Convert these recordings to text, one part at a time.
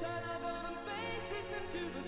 Turn our golden faces into the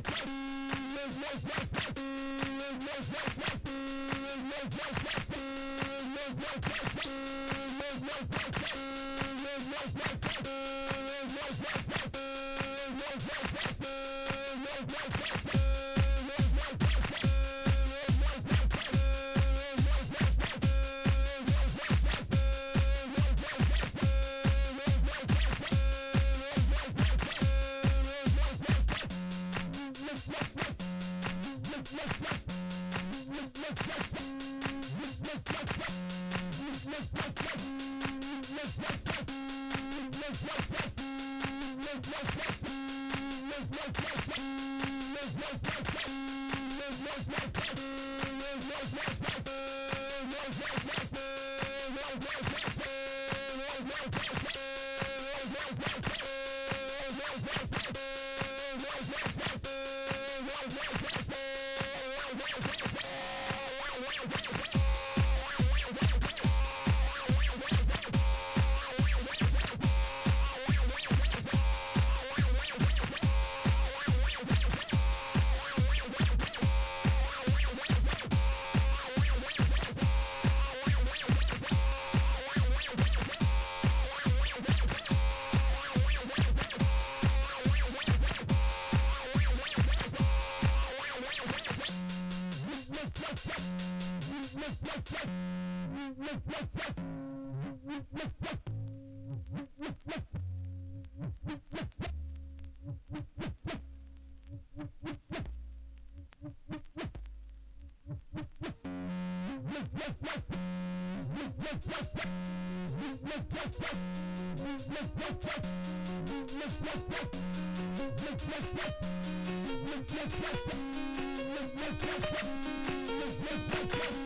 Yes, yes, yes.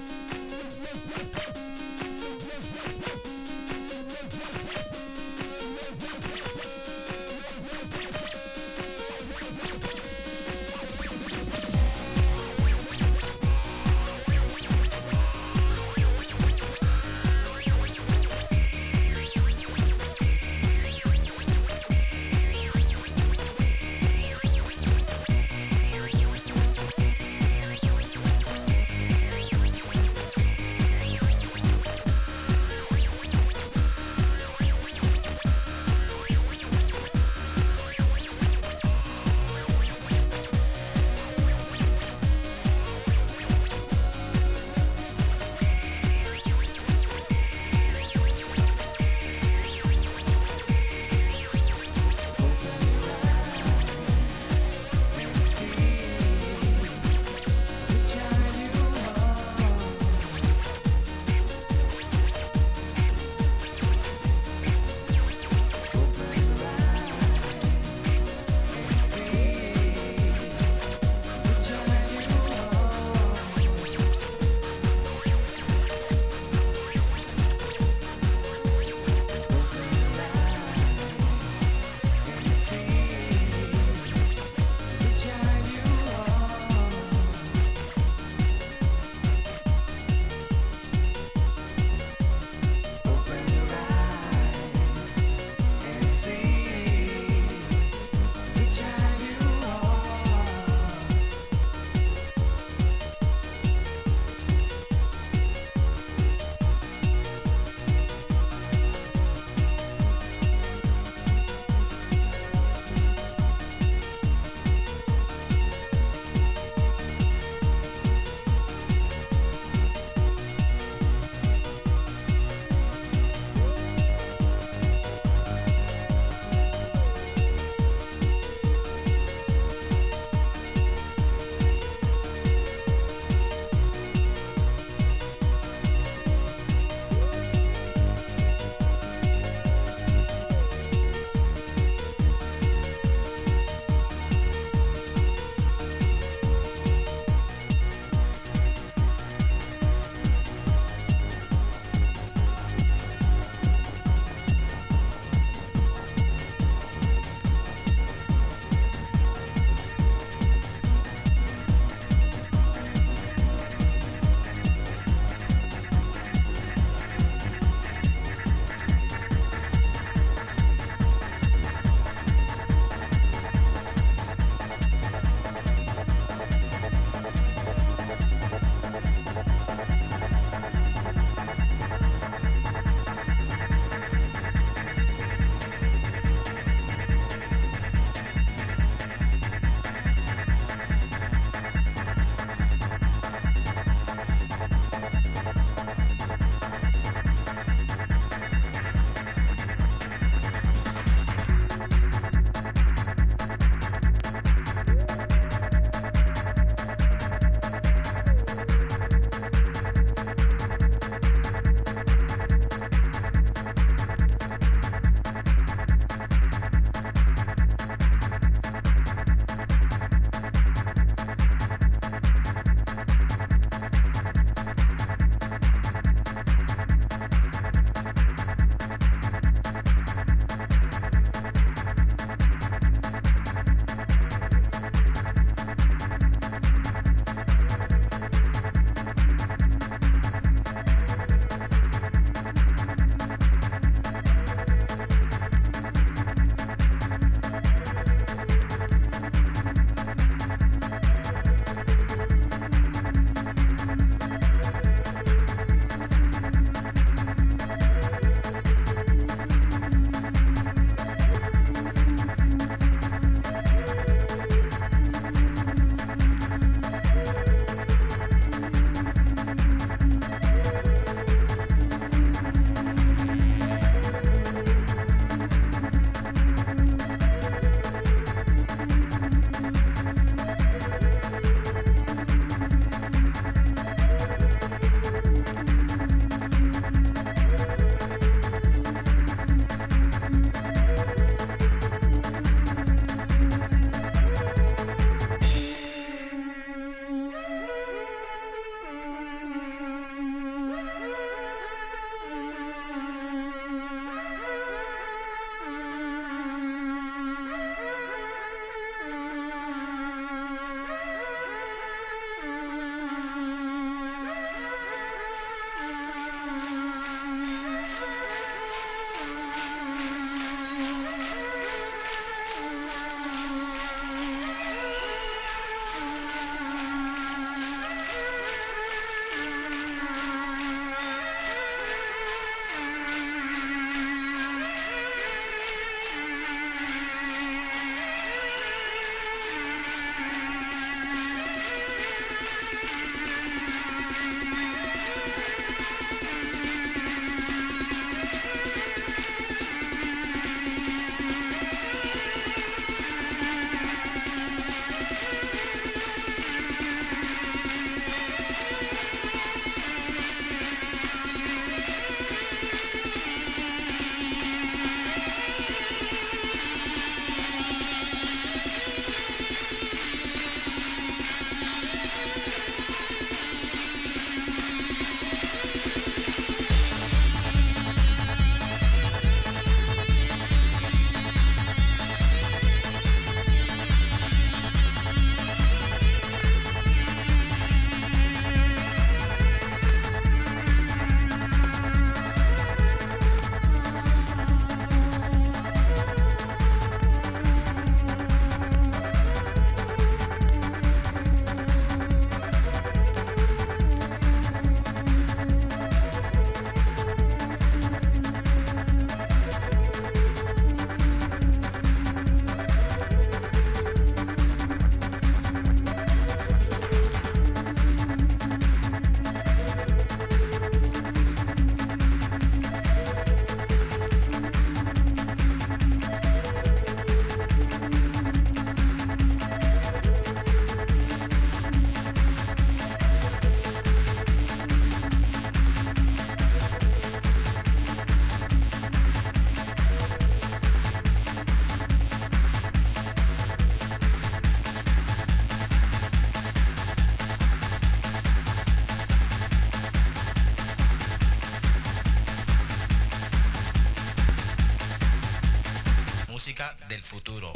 Futuro.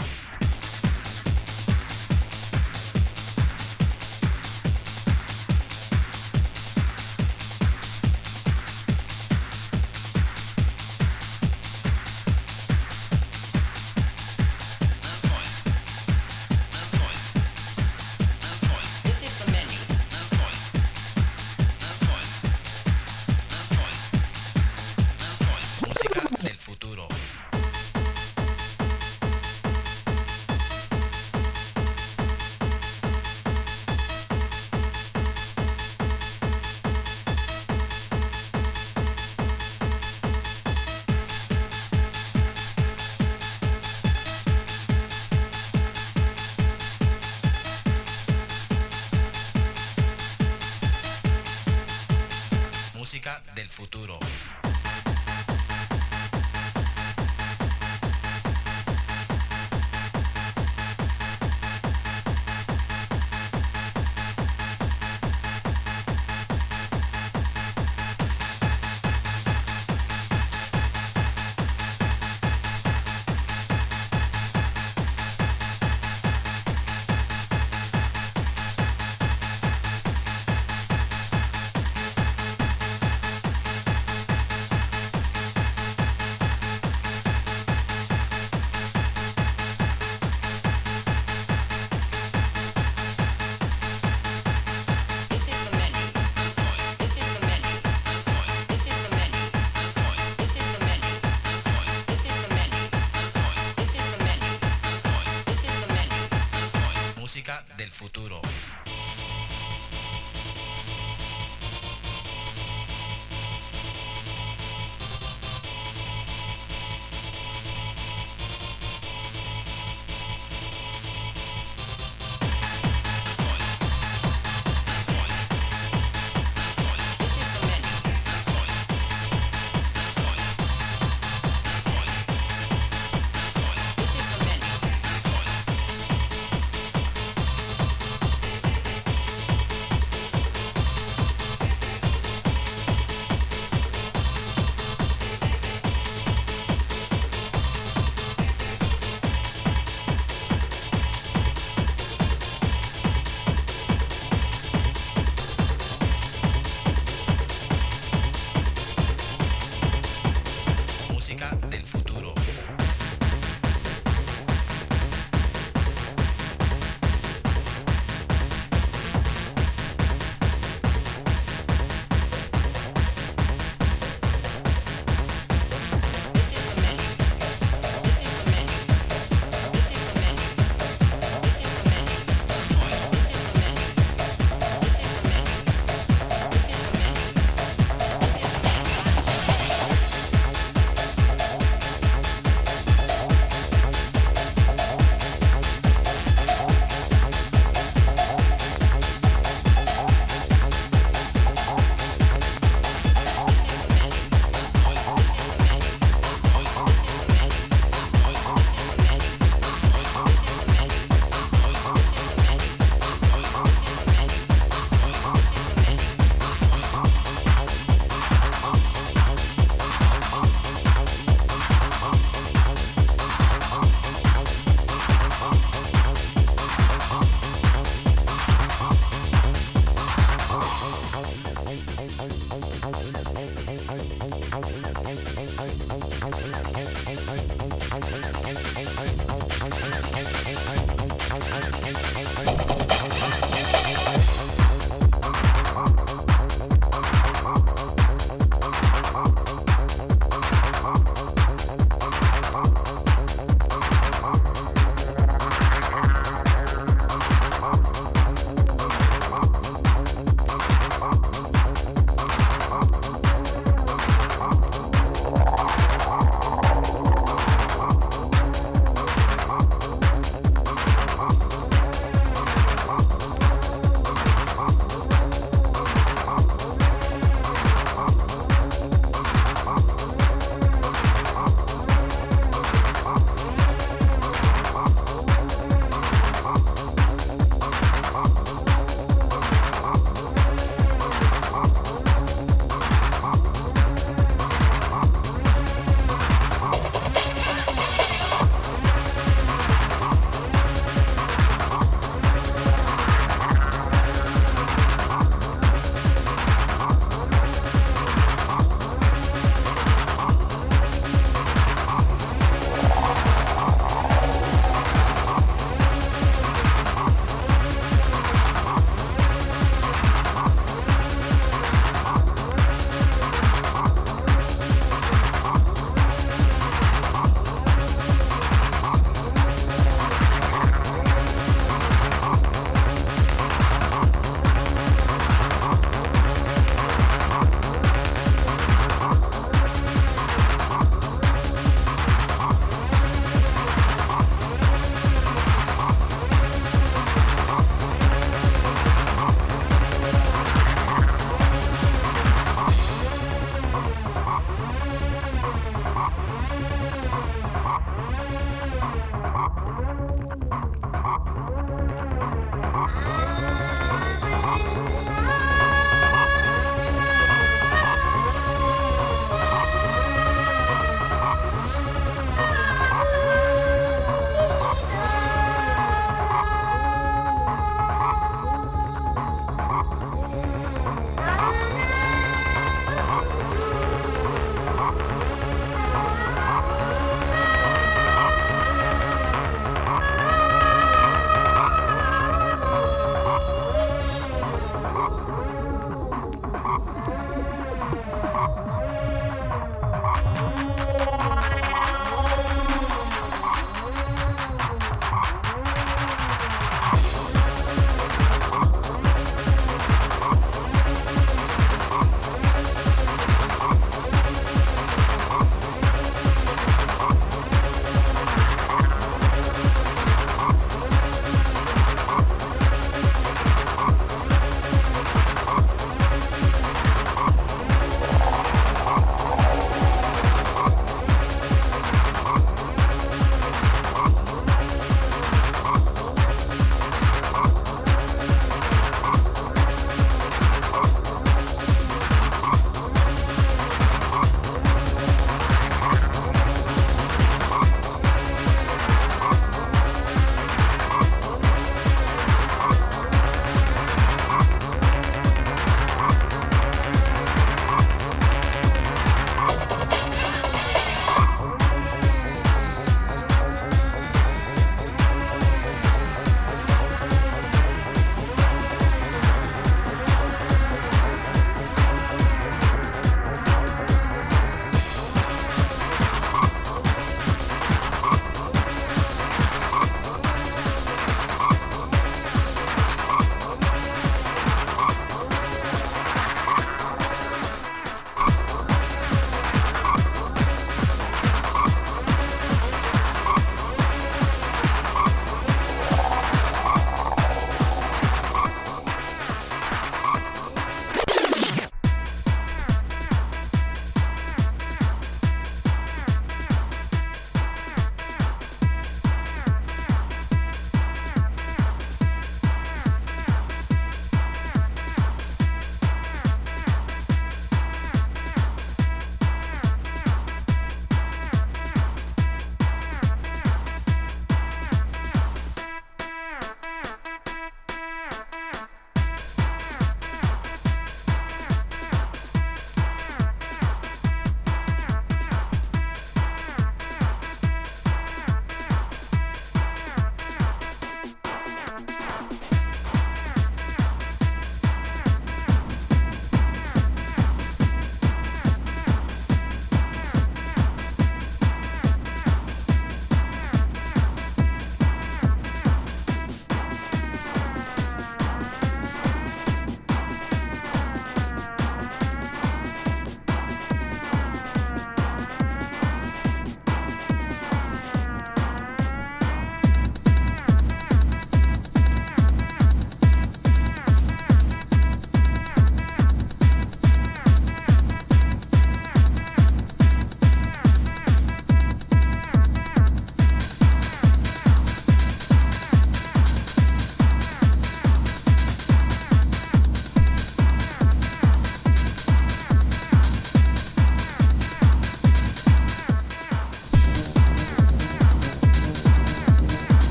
Futuro. Futuro.